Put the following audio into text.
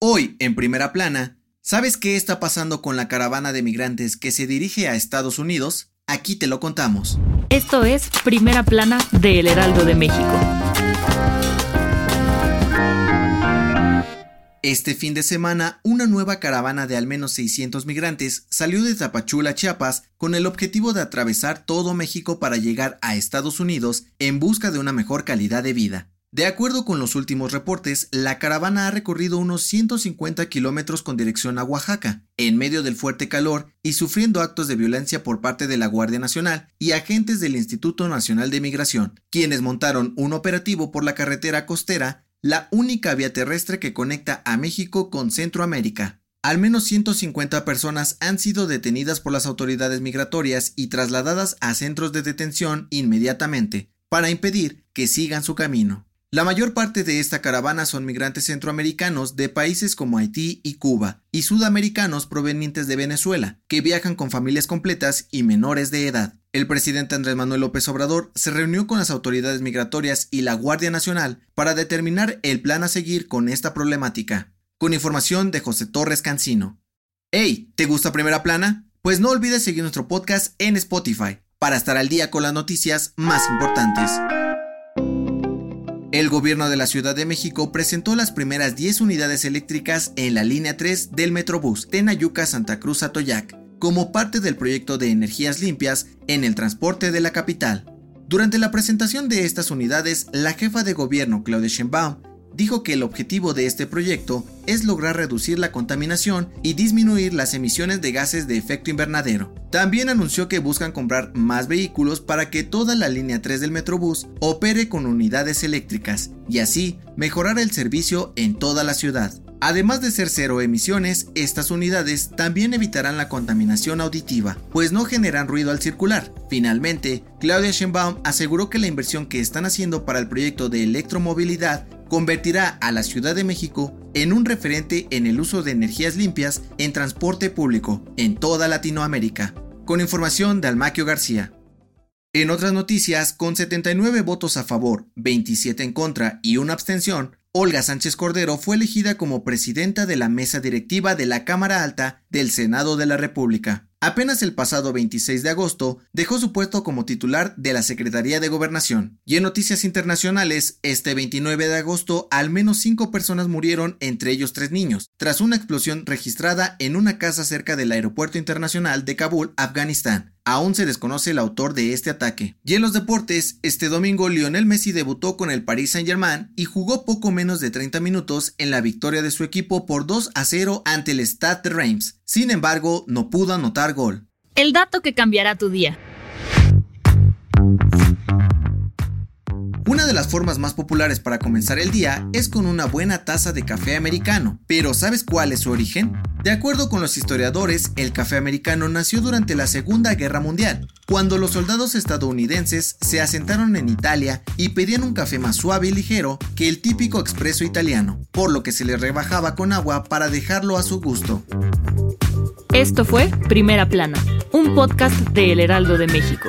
Hoy, en primera plana, ¿sabes qué está pasando con la caravana de migrantes que se dirige a Estados Unidos? Aquí te lo contamos. Esto es Primera Plana de El Heraldo de México. Este fin de semana, una nueva caravana de al menos 600 migrantes salió de Tapachula, Chiapas, con el objetivo de atravesar todo México para llegar a Estados Unidos en busca de una mejor calidad de vida. De acuerdo con los últimos reportes, la caravana ha recorrido unos 150 kilómetros con dirección a Oaxaca, en medio del fuerte calor y sufriendo actos de violencia por parte de la Guardia Nacional y agentes del Instituto Nacional de Migración, quienes montaron un operativo por la carretera costera, la única vía terrestre que conecta a México con Centroamérica. Al menos 150 personas han sido detenidas por las autoridades migratorias y trasladadas a centros de detención inmediatamente, para impedir que sigan su camino. La mayor parte de esta caravana son migrantes centroamericanos de países como Haití y Cuba, y sudamericanos provenientes de Venezuela, que viajan con familias completas y menores de edad. El presidente Andrés Manuel López Obrador se reunió con las autoridades migratorias y la Guardia Nacional para determinar el plan a seguir con esta problemática. Con información de José Torres Cancino. Hey, ¿te gusta Primera Plana? Pues no olvides seguir nuestro podcast en Spotify para estar al día con las noticias más importantes. El gobierno de la Ciudad de México presentó las primeras 10 unidades eléctricas en la línea 3 del Metrobús Tenayuca-Santa Cruz Atoyac, como parte del proyecto de energías limpias en el transporte de la capital. Durante la presentación de estas unidades, la jefa de gobierno Claudia Sheinbaum dijo que el objetivo de este proyecto es lograr reducir la contaminación y disminuir las emisiones de gases de efecto invernadero. También anunció que buscan comprar más vehículos para que toda la línea 3 del Metrobús opere con unidades eléctricas y así mejorar el servicio en toda la ciudad. Además de ser cero emisiones, estas unidades también evitarán la contaminación auditiva, pues no generan ruido al circular. Finalmente, Claudia Sheinbaum aseguró que la inversión que están haciendo para el proyecto de electromovilidad convertirá a la Ciudad de México en un referente en el uso de energías limpias en transporte público en toda Latinoamérica. Con información de Almaquio García. En otras noticias, con 79 votos a favor, 27 en contra y una abstención, Olga Sánchez Cordero fue elegida como presidenta de la mesa directiva de la Cámara Alta del Senado de la República. Apenas el pasado 26 de agosto dejó su puesto como titular de la Secretaría de Gobernación. Y en noticias internacionales, este 29 de agosto al menos cinco personas murieron, entre ellos tres niños, tras una explosión registrada en una casa cerca del Aeropuerto Internacional de Kabul, Afganistán. Aún se desconoce el autor de este ataque. Y en los deportes, este domingo Lionel Messi debutó con el Paris Saint-Germain y jugó poco menos de 30 minutos en la victoria de su equipo por 2 a 0 ante el Stade de Reims. Sin embargo, no pudo anotar gol. El dato que cambiará tu día. De las formas más populares para comenzar el día es con una buena taza de café americano. Pero ¿sabes cuál es su origen? De acuerdo con los historiadores, el café americano nació durante la Segunda Guerra Mundial, cuando los soldados estadounidenses se asentaron en Italia y pedían un café más suave y ligero que el típico expreso italiano, por lo que se le rebajaba con agua para dejarlo a su gusto. Esto fue Primera Plana, un podcast de El Heraldo de México.